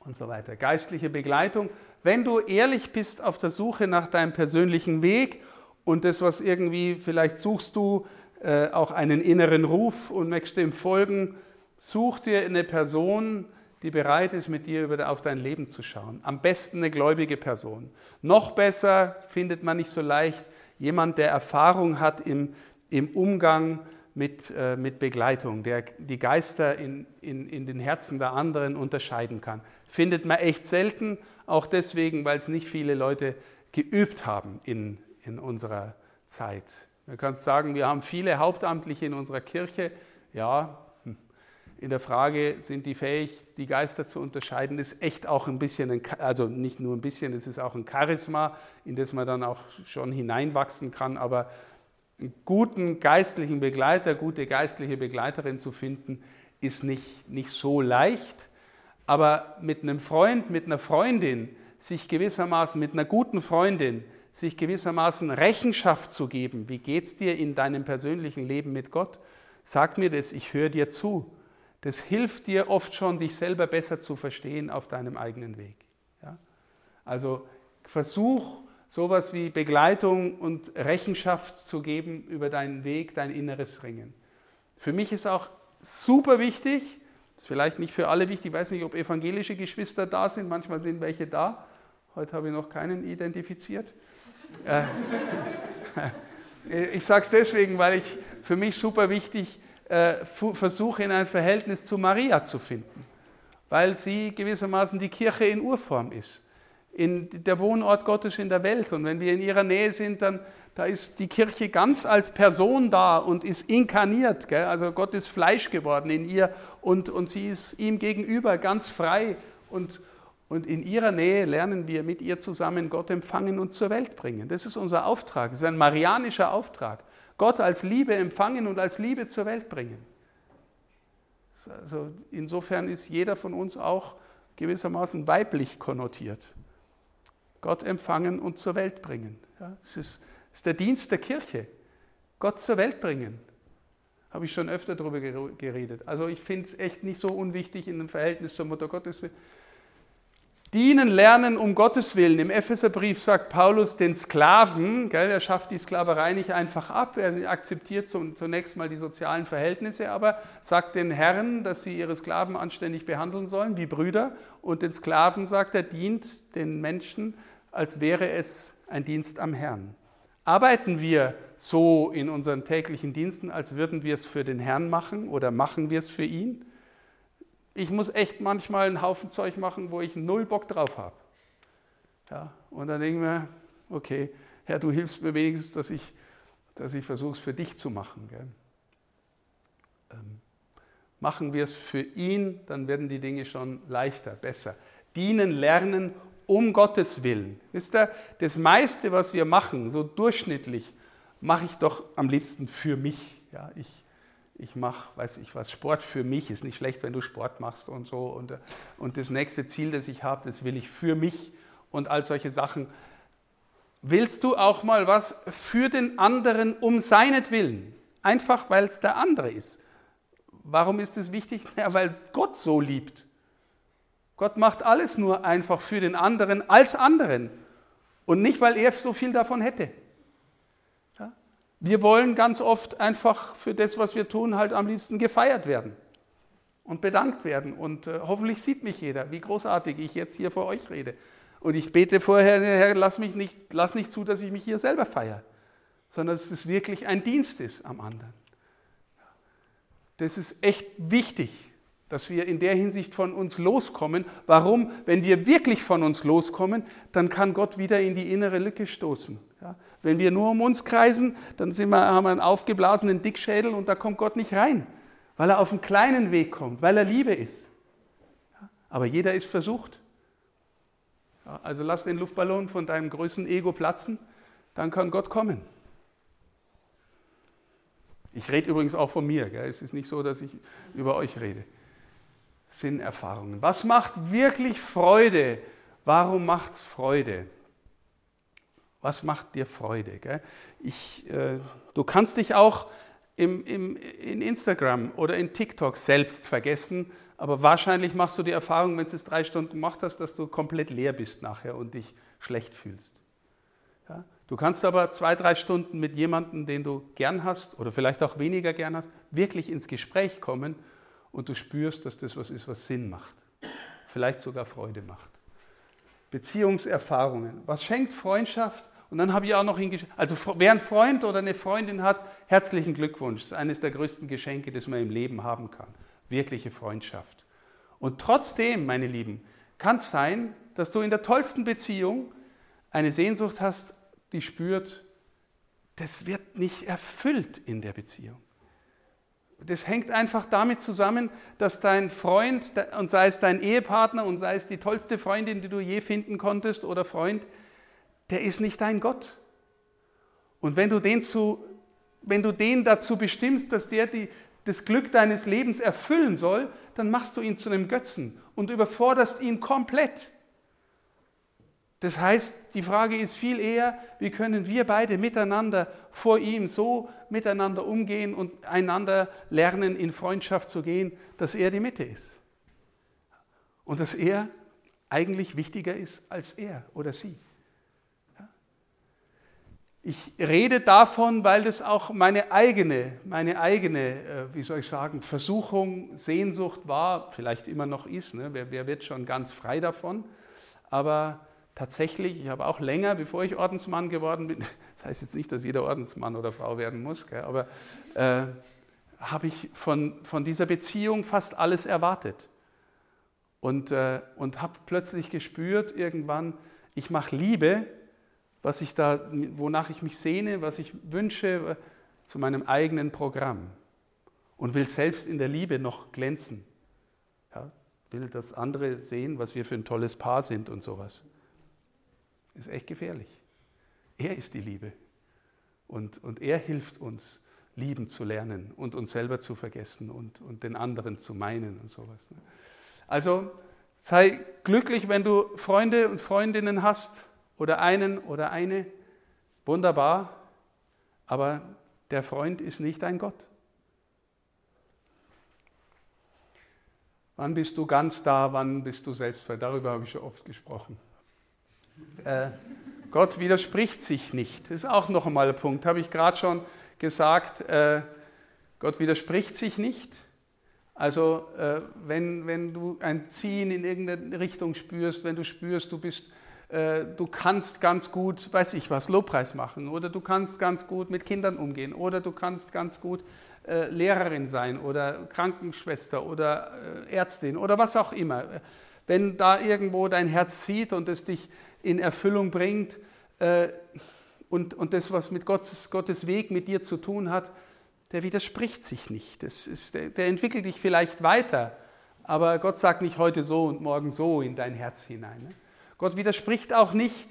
und so weiter. Geistliche Begleitung. Wenn du ehrlich bist auf der Suche nach deinem persönlichen Weg und das, was irgendwie, vielleicht suchst du äh, auch einen inneren Ruf und möchtest dem folgen, such dir eine Person, die bereit ist, mit dir über, auf dein Leben zu schauen. Am besten eine gläubige Person. Noch besser findet man nicht so leicht jemand, der Erfahrung hat im, im Umgang mit, äh, mit Begleitung, der die Geister in, in, in den Herzen der anderen unterscheiden kann. Findet man echt selten, auch deswegen, weil es nicht viele Leute geübt haben in, in unserer Zeit. Man kann sagen, wir haben viele Hauptamtliche in unserer Kirche. Ja, hm, in der Frage, sind die fähig, die Geister zu unterscheiden, ist echt auch ein bisschen, ein, also nicht nur ein bisschen, es ist auch ein Charisma, in das man dann auch schon hineinwachsen kann, aber guten geistlichen Begleiter, gute geistliche Begleiterin zu finden, ist nicht, nicht so leicht. Aber mit einem Freund, mit einer Freundin, sich gewissermaßen mit einer guten Freundin, sich gewissermaßen Rechenschaft zu geben. Wie geht es dir in deinem persönlichen Leben mit Gott? Sag mir das, ich höre dir zu. Das hilft dir oft schon, dich selber besser zu verstehen auf deinem eigenen Weg. Ja? Also versuch, sowas wie Begleitung und Rechenschaft zu geben über deinen Weg, dein inneres Ringen. Für mich ist auch super wichtig, ist vielleicht nicht für alle wichtig, ich weiß nicht, ob evangelische Geschwister da sind, manchmal sind welche da. Heute habe ich noch keinen identifiziert. Äh, *laughs* ich sage es deswegen, weil ich für mich super wichtig äh, versuche, in ein Verhältnis zu Maria zu finden, weil sie gewissermaßen die Kirche in Urform ist, in der Wohnort Gottes in der Welt. Und wenn wir in ihrer Nähe sind, dann da ist die Kirche ganz als Person da und ist inkarniert. Gell? Also Gott ist Fleisch geworden in ihr und, und sie ist ihm gegenüber ganz frei. Und, und in ihrer Nähe lernen wir mit ihr zusammen Gott empfangen und zur Welt bringen. Das ist unser Auftrag. Das ist ein marianischer Auftrag. Gott als Liebe empfangen und als Liebe zur Welt bringen. Also insofern ist jeder von uns auch gewissermaßen weiblich konnotiert. Gott empfangen und zur Welt bringen. Ja, es ist ist der Dienst der Kirche. Gott zur Welt bringen. Habe ich schon öfter darüber geredet. Also ich finde es echt nicht so unwichtig in dem Verhältnis zur Mutter Gottes. Dienen lernen um Gottes Willen. Im Epheserbrief sagt Paulus den Sklaven, gell, er schafft die Sklaverei nicht einfach ab, er akzeptiert zunächst mal die sozialen Verhältnisse, aber sagt den Herren, dass sie ihre Sklaven anständig behandeln sollen, wie Brüder. Und den Sklaven sagt er, dient den Menschen, als wäre es ein Dienst am Herrn. Arbeiten wir so in unseren täglichen Diensten, als würden wir es für den Herrn machen oder machen wir es für ihn? Ich muss echt manchmal einen Haufen Zeug machen, wo ich null Bock drauf habe. Ja, und dann denke ich mir, okay, Herr, du hilfst mir wenigstens, dass ich, dass ich versuche es für dich zu machen. Ähm, machen wir es für ihn, dann werden die Dinge schon leichter, besser. Dienen, lernen um Gottes Willen. Wisst ihr, das meiste, was wir machen, so durchschnittlich, mache ich doch am liebsten für mich. Ja, ich, ich mache, weiß ich was, Sport für mich. Ist nicht schlecht, wenn du Sport machst und so. Und, und das nächste Ziel, das ich habe, das will ich für mich und all solche Sachen. Willst du auch mal was für den anderen um seinetwillen? Einfach, weil es der andere ist. Warum ist es wichtig? *laughs* Ja, weil Gott so liebt. Gott macht alles nur einfach für den anderen als anderen und nicht, weil er so viel davon hätte. Wir wollen ganz oft einfach für das, was wir tun, halt am liebsten gefeiert werden und bedankt werden. Und äh, hoffentlich sieht mich jeder, wie großartig ich jetzt hier vor euch rede. Und ich bete vorher, Herr, lass, mich nicht, lass nicht zu, dass ich mich hier selber feiere, sondern dass es wirklich ein Dienst ist am anderen. Das ist echt wichtig dass wir in der Hinsicht von uns loskommen. Warum? Wenn wir wirklich von uns loskommen, dann kann Gott wieder in die innere Lücke stoßen. Ja? Wenn wir nur um uns kreisen, dann wir, haben wir einen aufgeblasenen Dickschädel und da kommt Gott nicht rein, weil er auf einen kleinen Weg kommt, weil er Liebe ist. Ja? Aber jeder ist versucht. Ja, also lass den Luftballon von deinem größten Ego platzen, dann kann Gott kommen. Ich rede übrigens auch von mir. Gell? Es ist nicht so, dass ich über euch rede. Sinnerfahrungen. Was macht wirklich Freude? Warum macht es Freude? Was macht dir Freude? Ich, äh, du kannst dich auch im, im, in Instagram oder in TikTok selbst vergessen, aber wahrscheinlich machst du die Erfahrung, wenn du es drei Stunden gemacht hast, dass du komplett leer bist nachher und dich schlecht fühlst. Ja? Du kannst aber zwei, drei Stunden mit jemandem, den du gern hast oder vielleicht auch weniger gern hast, wirklich ins Gespräch kommen und du spürst, dass das was ist, was Sinn macht, vielleicht sogar Freude macht. Beziehungserfahrungen. Was schenkt Freundschaft? Und dann habe ich auch noch hingeschrieben, also wer einen Freund oder eine Freundin hat, herzlichen Glückwunsch. Das ist eines der größten Geschenke, das man im Leben haben kann. Wirkliche Freundschaft. Und trotzdem, meine Lieben, kann es sein, dass du in der tollsten Beziehung eine Sehnsucht hast, die spürt, das wird nicht erfüllt in der Beziehung das hängt einfach damit zusammen, dass dein Freund, und sei es dein Ehepartner und sei es die tollste Freundin, die du je finden konntest oder Freund, der ist nicht dein Gott. Und wenn du den, zu, wenn du den dazu bestimmst, dass der die, das Glück deines Lebens erfüllen soll, dann machst du ihn zu einem Götzen und überforderst ihn komplett. Das heißt, die Frage ist viel eher, wie können wir beide miteinander vor ihm so miteinander umgehen und einander lernen, in Freundschaft zu gehen, dass er die Mitte ist. Und dass er eigentlich wichtiger ist als er oder sie. Ich rede davon, weil das auch meine eigene, meine eigene, äh, wie soll ich sagen, Versuchung, Sehnsucht war, vielleicht immer noch ist. Ne? Wer, wer wird schon ganz frei davon? Aber tatsächlich, ich habe auch länger, bevor ich Ordensmann geworden bin, *laughs* das heißt jetzt nicht, dass jeder Ordensmann oder Frau werden muss, gell, aber äh, habe ich von, von dieser Beziehung fast alles erwartet. Und, äh, und habe plötzlich gespürt, irgendwann, ich mache Liebe, was ich da, wonach ich mich sehne, was ich wünsche, zu meinem eigenen Programm. Und will selbst in der Liebe noch glänzen. Ja, will, dass andere sehen, was wir für ein tolles Paar sind und sowas ist echt gefährlich. Er ist die Liebe. Und, und er hilft uns, lieben zu lernen und uns selber zu vergessen und, und den anderen zu meinen und sowas. Ne? Also sei glücklich, wenn du Freunde und Freundinnen hast oder einen oder eine. Wunderbar. Aber der Freund ist nicht ein Gott. Wann bist du ganz da, wann bist du selbstfrei? Darüber habe ich schon oft gesprochen. Äh, Gott widerspricht sich nicht. Das ist auch noch einmal ein Punkt, habe ich gerade schon gesagt. Äh, Gott widerspricht sich nicht. Also äh, wenn, wenn du ein Ziehen in irgendeine Richtung spürst, wenn du spürst, du bist, äh, du kannst ganz gut, weiß ich was, Lobpreis machen oder du kannst ganz gut mit Kindern umgehen oder du kannst ganz gut äh, Lehrerin sein oder Krankenschwester oder äh, Ärztin oder was auch immer. Wenn da irgendwo dein Herz zieht und es dich in Erfüllung bringt äh, und, und das, was mit Gottes, Gottes Weg mit dir zu tun hat, der widerspricht sich nicht. Das ist, der, der entwickelt dich vielleicht weiter, aber Gott sagt nicht heute so und morgen so in dein Herz hinein. Ne? Gott widerspricht auch nicht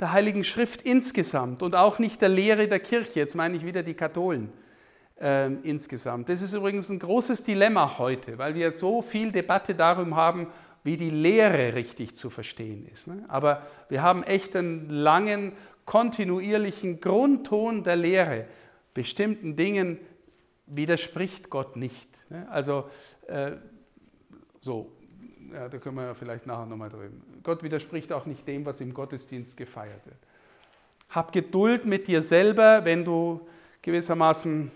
der Heiligen Schrift insgesamt und auch nicht der Lehre der Kirche. Jetzt meine ich wieder die Katholen äh, insgesamt. Das ist übrigens ein großes Dilemma heute, weil wir so viel Debatte darum haben, wie die Lehre richtig zu verstehen ist. Ne? Aber wir haben echt einen langen, kontinuierlichen Grundton der Lehre. Bestimmten Dingen widerspricht Gott nicht. Ne? Also äh, so, ja, da können wir ja vielleicht nachher nochmal drüber. Gott widerspricht auch nicht dem, was im Gottesdienst gefeiert wird. Hab Geduld mit dir selber, wenn du gewissermaßen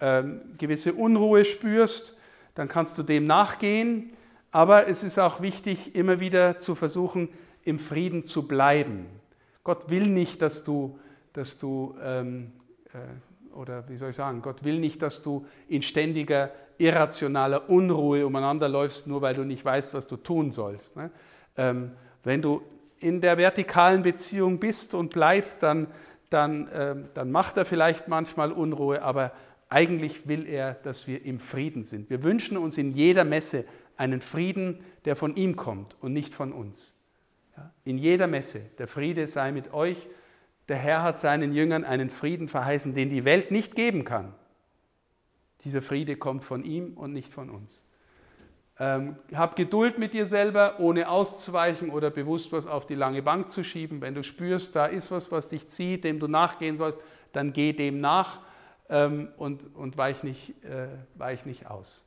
äh, gewisse Unruhe spürst, dann kannst du dem nachgehen. Aber es ist auch wichtig, immer wieder zu versuchen, im Frieden zu bleiben. Gott will nicht, dass du, dass du ähm, äh, oder wie soll ich sagen, Gott will nicht, dass du in ständiger irrationaler Unruhe umeinander läufst, nur weil du nicht weißt, was du tun sollst. Ne? Ähm, wenn du in der vertikalen Beziehung bist und bleibst, dann, dann, äh, dann macht er vielleicht manchmal Unruhe, aber eigentlich will er, dass wir im Frieden sind. Wir wünschen uns in jeder Messe einen Frieden, der von ihm kommt und nicht von uns. In jeder Messe, der Friede sei mit euch. Der Herr hat seinen Jüngern einen Frieden verheißen, den die Welt nicht geben kann. Dieser Friede kommt von ihm und nicht von uns. Ähm, hab Geduld mit dir selber, ohne auszuweichen oder bewusst was auf die lange Bank zu schieben. Wenn du spürst, da ist was, was dich zieht, dem du nachgehen sollst, dann geh dem nach ähm, und, und weich, nicht, äh, weich nicht aus.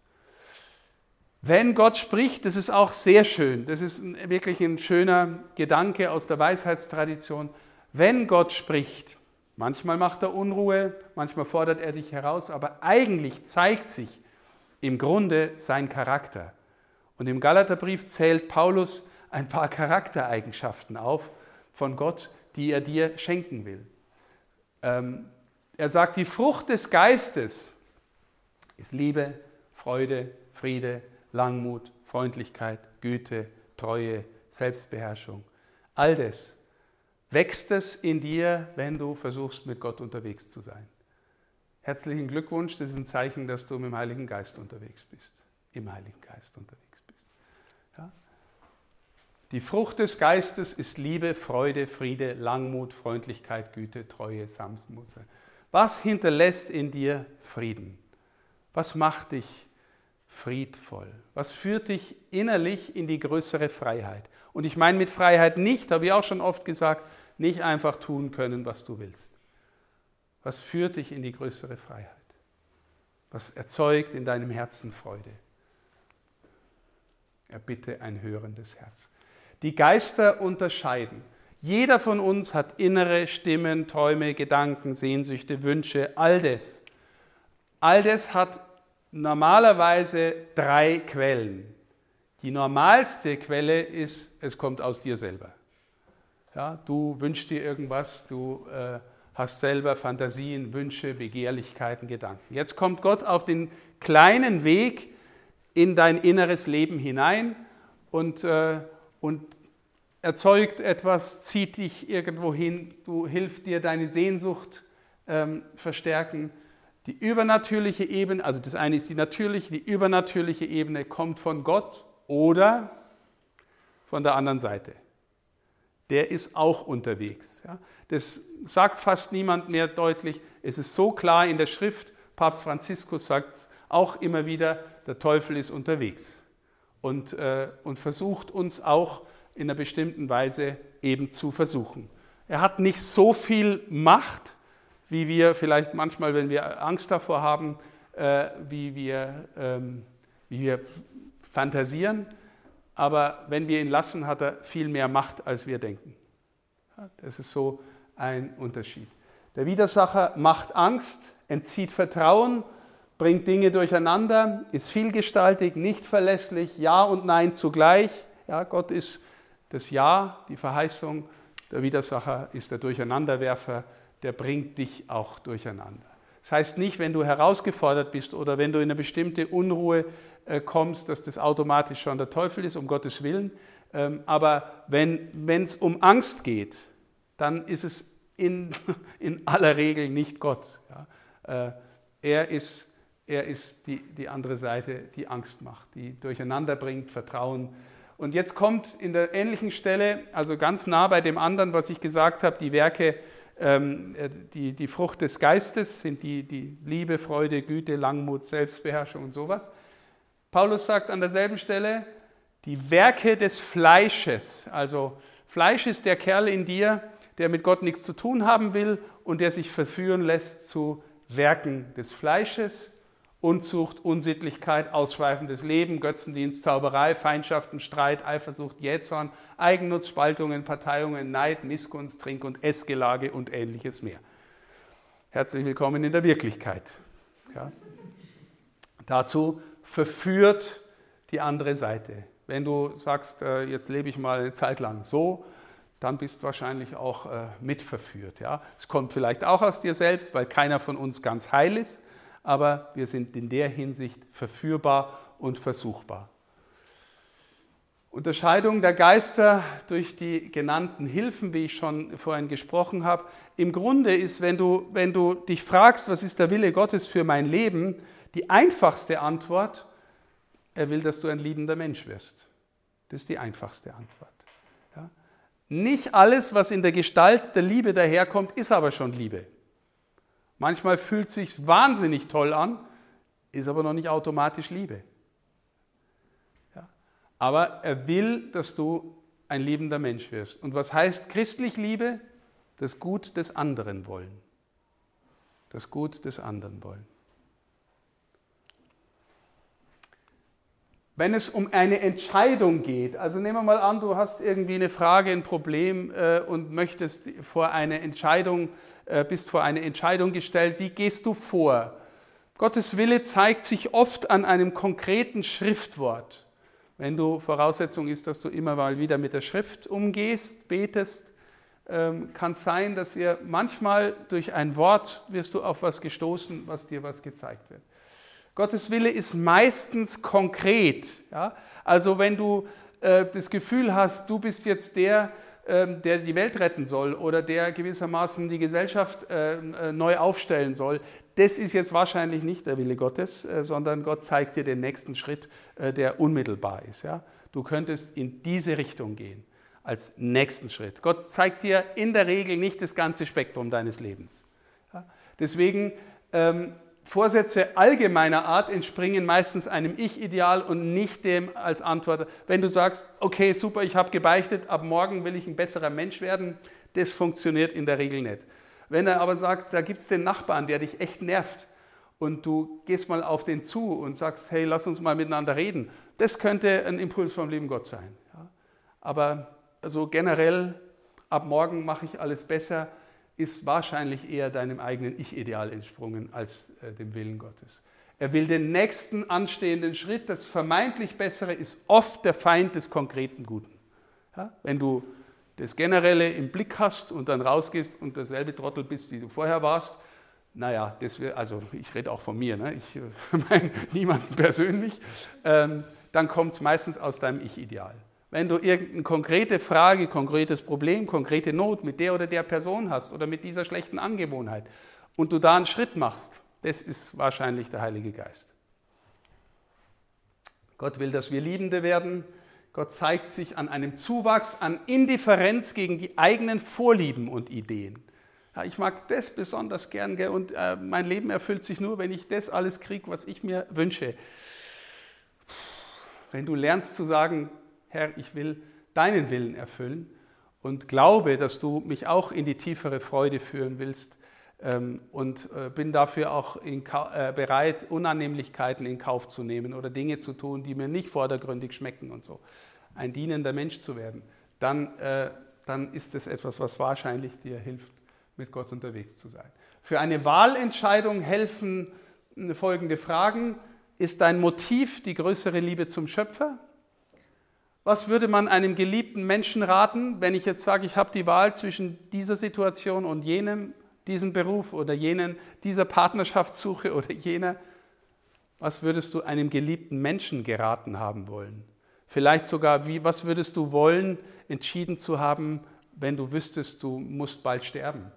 Wenn Gott spricht, das ist auch sehr schön, das ist wirklich ein schöner Gedanke aus der Weisheitstradition. Wenn Gott spricht, manchmal macht er Unruhe, manchmal fordert er dich heraus, aber eigentlich zeigt sich im Grunde sein Charakter. Und im Galaterbrief zählt Paulus ein paar Charaktereigenschaften auf von Gott, die er dir schenken will. Ähm, er sagt, die Frucht des Geistes ist Liebe, Freude, Friede, Langmut, Freundlichkeit, Güte, Treue, Selbstbeherrschung. All das wächst es in dir, wenn du versuchst, mit Gott unterwegs zu sein. Herzlichen Glückwunsch, das ist ein Zeichen, dass du mit dem Heiligen Geist unterwegs bist. Im Heiligen Geist unterwegs bist. Ja? Die Frucht des Geistes ist Liebe, Freude, Friede, Langmut, Freundlichkeit, Güte, Treue, Sanftmut. Was hinterlässt in dir Frieden? Was macht dich friedvoll? Was führt dich innerlich in die größere Freiheit? Und ich meine mit Freiheit nicht, habe ich auch schon oft gesagt, nicht einfach tun können, was du willst. Was führt dich in die größere Freiheit? Was erzeugt in deinem Herzen Freude? Erbitte ein hörendes Herz. Die Geister unterscheiden. Jeder von uns hat innere Stimmen, Träume, Gedanken, Sehnsüchte, Wünsche, all das. All das hat normalerweise drei Quellen. Die normalste Quelle ist, es kommt aus dir selber. Ja, du wünschst dir irgendwas, du äh, hast selber Fantasien, Wünsche, Begehrlichkeiten, Gedanken. Jetzt kommt Gott auf den kleinen Weg in dein inneres Leben hinein und, äh, und erzeugt etwas, zieht dich irgendwo hin, du hilft dir deine Sehnsucht ähm, verstärken. Die übernatürliche Ebene, also das eine ist die natürliche, die übernatürliche Ebene kommt von Gott oder von der anderen Seite. Der ist auch unterwegs. Das sagt fast niemand mehr deutlich. Es ist so klar in der Schrift. Papst Franziskus sagt auch immer wieder, der Teufel ist unterwegs und, äh, und versucht uns auch in einer bestimmten Weise eben zu versuchen. Er hat nicht so viel Macht, wie wir vielleicht manchmal, wenn wir Angst davor haben, äh, wie, wir, ähm, wie wir fantasieren. Aber wenn wir ihn lassen, hat er viel mehr Macht, als wir denken. Das ist so ein Unterschied. Der Widersacher macht Angst, entzieht Vertrauen, bringt Dinge durcheinander, ist vielgestaltig, nicht verlässlich, Ja und Nein zugleich. Ja, Gott ist das Ja, die Verheißung, der Widersacher ist der Durcheinanderwerfer, der bringt dich auch durcheinander. Das heißt nicht, wenn du herausgefordert bist oder wenn du in eine bestimmte Unruhe äh, kommst, dass das automatisch schon der Teufel ist, um Gottes Willen. Ähm, aber wenn es um Angst geht, dann ist es in, *laughs* in aller Regel nicht Gott. Äh, er ist, er ist die, die andere Seite, die Angst macht, die durcheinander bringt, Vertrauen und jetzt kommt in der ähnlichen Stelle, also ganz nah bei dem anderen, was ich gesagt habe, die Werke, die, die Frucht des Geistes sind die, die Liebe, Freude, Güte, Langmut, Selbstbeherrschung und sowas. Paulus sagt an derselben Stelle, die Werke des Fleisches, also Fleisch ist der Kerl in dir, der mit Gott nichts zu tun haben will und der sich verführen lässt zu Werken des Fleisches. Unzucht, Unsittlichkeit, ausschweifendes Leben, Götzendienst, Zauberei, Feindschaften, Streit, Eifersucht, Jähzorn, Eigennutz, Spaltungen, Parteiungen, Neid, Missgunst, Trink- und Essgelage und ähnliches mehr. Herzlich willkommen in der Wirklichkeit. Ja. Dazu verführt die andere Seite. Wenn du sagst, äh, jetzt lebe ich mal eine Zeit lang so, dann bist du wahrscheinlich auch äh, mitverführt. Ja. Es kommt vielleicht auch aus dir selbst, weil keiner von uns ganz heil ist aber wir sind in der Hinsicht verführbar und versuchbar. Unterscheidung der Geister durch die genannten Hilfen, wie ich schon vorhin gesprochen habe. Im Grunde ist, wenn du, wenn du dich fragst, was ist der Wille Gottes für mein Leben, die einfachste Antwort, er will, dass du ein liebender Mensch wirst. Das ist die einfachste Antwort. Ja? Nicht alles, was in der Gestalt der Liebe daherkommt, ist aber schon Liebe. Manchmal fühlt sich wahnsinnig toll an, ist aber noch nicht automatisch Liebe. Ja. Aber er will, dass du ein liebender Mensch wirst. Und was heißt christlich Liebe? Das Gut des anderen wollen. Das Gut des anderen wollen. Wenn es um eine Entscheidung geht, also nehmen wir mal an, du hast irgendwie eine Frage, ein Problem äh, und möchtest vor eine Entscheidung äh, bist vor eine Entscheidung gestellt, wie gehst du vor? Gottes Wille zeigt sich oft an einem konkreten Schriftwort. Wenn du Voraussetzung ist, dass du immer mal wieder mit der Schrift umgehst, betest, ähm, kann es sein, dass ihr manchmal durch ein Wort wirst du auf was gestoßen, was dir was gezeigt wird. Gottes Wille ist meistens konkret. Ja? Also wenn du äh, das Gefühl hast, du bist jetzt der, der die Welt retten soll oder der gewissermaßen die Gesellschaft ähm, äh, neu aufstellen soll, das ist jetzt wahrscheinlich nicht der Wille Gottes, äh, sondern Gott zeigt dir den nächsten Schritt, äh, der unmittelbar ist. Du könntest in diese Richtung gehen als nächsten Schritt. Gott zeigt dir in der Regel nicht das ganze Spektrum deines Lebens. Deswegen ähm, Vorsätze allgemeiner Art entspringen meistens einem Ich-Ideal und nicht dem als Antwort. Wenn du sagst, okay, super, ich habe gebeichtet, ab morgen will ich ein besserer Mensch werden, das funktioniert in der Regel nicht. Wenn er aber sagt, da gibt es den Nachbarn, der dich echt nervt und du gehst mal auf den zu und sagst, hey, lass uns mal miteinander reden, das könnte ein Impuls vom lieben Gott sein. Aber so generell, ab morgen mache ich alles besser, ist wahrscheinlich eher deinem eigenen Ich-Ideal entsprungen als äh, dem Willen Gottes. Er will den nächsten anstehenden Schritt. Das vermeintlich Bessere ist oft der Feind des konkreten Guten. Ja? Wenn du das Generelle im Blick hast und dann rausgehst und derselbe Trottel bist, wie du vorher warst, naja, das wär, also *laughs* ich rede auch von mir, ne? ich äh, *laughs* meine niemanden persönlich, ähm, dann kommt es meistens aus deinem Ich-Ideal. Wenn du irgendeine konkrete Frage, konkretes Problem, konkrete Not mit der oder der Person hast oder mit dieser schlechten Angewohnheit und du da einen Schritt machst, das ist wahrscheinlich der Heilige Geist. Gott will, dass wir Liebende werden. Gott zeigt sich an einem Zuwachs an Indifferenz gegen die eigenen Vorlieben und Ideen. Ja, ich mag das besonders gern gell, und äh, mein Leben erfüllt sich nur, wenn ich das alles kriege, was ich mir wünsche. Wenn du lernst zu sagen, Herr, ich will deinen Willen erfüllen und glaube, dass du mich auch in die tiefere Freude führen willst ähm, und äh, bin dafür auch äh, bereit, Unannehmlichkeiten in Kauf zu nehmen oder Dinge zu tun, die mir nicht vordergründig schmecken und so. Ein dienender Mensch zu werden, dann, äh, dann ist es etwas, was wahrscheinlich dir hilft, mit Gott unterwegs zu sein. Für eine Wahlentscheidung helfen folgende Fragen. Ist dein Motiv die größere Liebe zum Schöpfer? Was würde man einem geliebten Menschen raten, wenn ich jetzt sage, ich habe die Wahl zwischen dieser Situation und jenem, diesem Beruf oder jenen, dieser Partnerschaftssuche *laughs* oder jener? Was würdest du einem geliebten Menschen geraten haben wollen? Vielleicht sogar, wie, was würdest du wollen, entschieden zu haben, wenn du wüsstest, du musst bald sterben?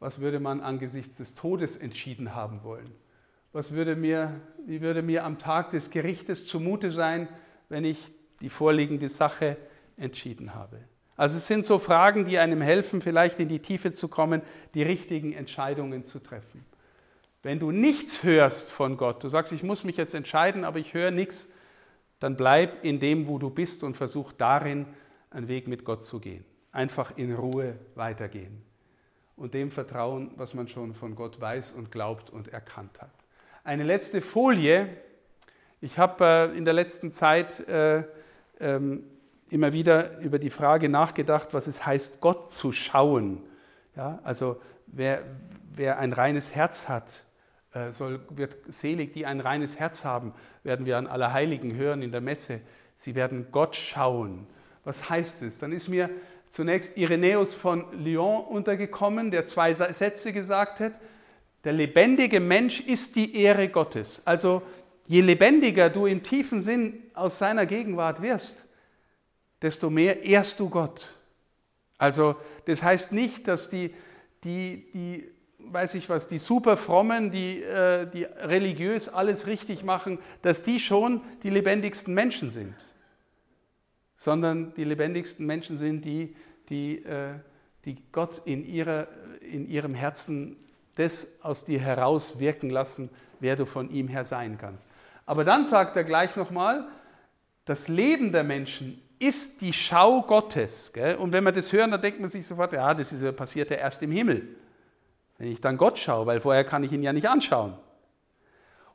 Was würde man angesichts des Todes entschieden haben wollen? Was würde mir, wie würde mir am Tag des Gerichtes zumute sein, wenn ich die vorliegende Sache entschieden habe. Also es sind so Fragen, die einem helfen, vielleicht in die Tiefe zu kommen, die richtigen Entscheidungen zu treffen. Wenn du nichts hörst von Gott, du sagst, ich muss mich jetzt entscheiden, aber ich höre nichts, dann bleib in dem, wo du bist und versuch darin einen Weg mit Gott zu gehen. Einfach in Ruhe weitergehen und dem vertrauen, was man schon von Gott weiß und glaubt und erkannt hat. Eine letzte Folie. Ich habe äh, in der letzten Zeit äh, ähm, immer wieder über die Frage nachgedacht, was es heißt, Gott zu schauen. Ja, also wer, wer ein reines Herz hat, äh, soll, wird selig, die ein reines Herz haben, werden wir an Allerheiligen hören in der Messe. Sie werden Gott schauen. Was heißt es? Dann ist mir zunächst Irenäus von Lyon untergekommen, der zwei Sätze gesagt hat. Der lebendige Mensch ist die Ehre Gottes. Also je lebendiger du im tiefen Sinn aus seiner Gegenwart wirst, desto mehr ehrst du Gott. Also das heißt nicht, dass die, die, die weiß ich was, die super frommen, die, äh, die religiös alles richtig machen, dass die schon die lebendigsten Menschen sind. Sondern die lebendigsten Menschen sind die, die, äh, die Gott in, ihrer, in ihrem Herzen das aus dir heraus wirken lassen, wer du von ihm her sein kannst. Aber dann sagt er gleich nochmal, das Leben der Menschen ist die Schau Gottes. Gell? Und wenn wir das hören, dann denkt man sich sofort, ja, das ist, passiert ja erst im Himmel. Wenn ich dann Gott schaue, weil vorher kann ich ihn ja nicht anschauen.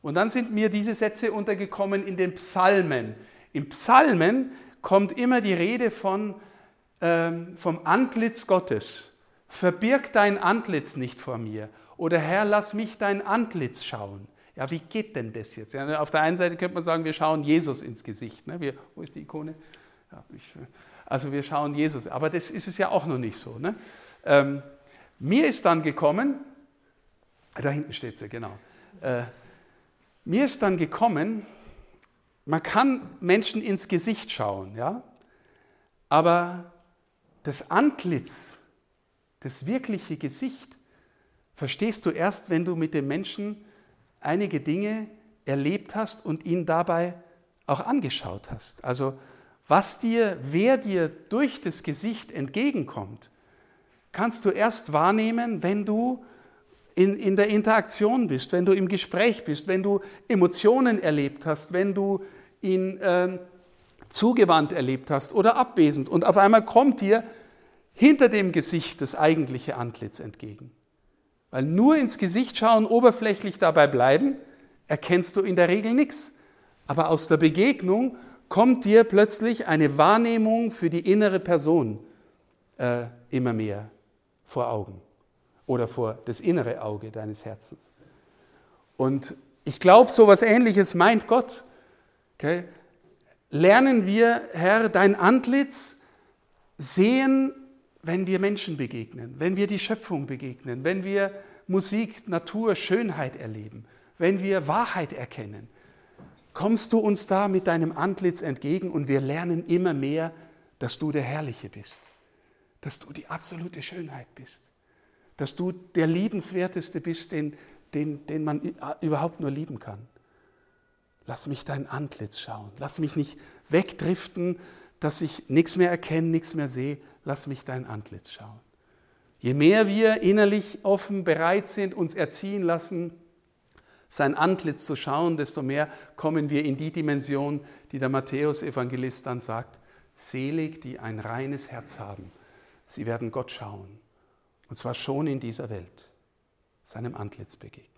Und dann sind mir diese Sätze untergekommen in den Psalmen. Im Psalmen kommt immer die Rede von, ähm, vom Antlitz Gottes. Verbirg dein Antlitz nicht vor mir. Oder Herr, lass mich dein Antlitz schauen. Ja, wie geht denn das jetzt? Ja, auf der einen Seite könnte man sagen, wir schauen Jesus ins Gesicht. Ne? Wir, wo ist die Ikone? Ja, ich, also wir schauen Jesus. Aber das ist es ja auch noch nicht so. Ne? Ähm, mir ist dann gekommen, da hinten steht sie, genau. Äh, mir ist dann gekommen, man kann Menschen ins Gesicht schauen, ja, aber das Antlitz, das wirkliche Gesicht, verstehst du erst, wenn du mit dem Menschen einige Dinge erlebt hast und ihn dabei auch angeschaut hast. Also was dir, wer dir durch das Gesicht entgegenkommt, kannst du erst wahrnehmen, wenn du in, in der Interaktion bist, wenn du im Gespräch bist, wenn du Emotionen erlebt hast, wenn du ihn äh, zugewandt erlebt hast oder abwesend. Und auf einmal kommt dir hinter dem Gesicht das eigentliche Antlitz entgegen. Weil nur ins Gesicht schauen, oberflächlich dabei bleiben, erkennst du in der Regel nichts. Aber aus der Begegnung kommt dir plötzlich eine Wahrnehmung für die innere Person äh, immer mehr vor Augen oder vor das innere Auge deines Herzens. Und ich glaube, so etwas Ähnliches meint Gott. Okay? Lernen wir, Herr, dein Antlitz sehen, wenn wir Menschen begegnen, wenn wir die Schöpfung begegnen, wenn wir Musik, Natur, Schönheit erleben, wenn wir Wahrheit erkennen. Kommst du uns da mit deinem Antlitz entgegen und wir lernen immer mehr, dass du der Herrliche bist, dass du die absolute Schönheit bist dass du der Liebenswerteste bist, den, den, den man überhaupt nur lieben kann. Lass mich dein Antlitz schauen. Lass mich nicht wegdriften, dass ich nichts mehr erkenne, nichts mehr sehe. Lass mich dein Antlitz schauen. Je mehr wir innerlich offen bereit sind, uns erziehen lassen, sein Antlitz zu schauen, desto mehr kommen wir in die Dimension, die der Matthäus-Evangelist dann sagt, selig, die ein reines Herz haben. Sie werden Gott schauen. Und zwar schon in dieser Welt, seinem Antlitz begegnen.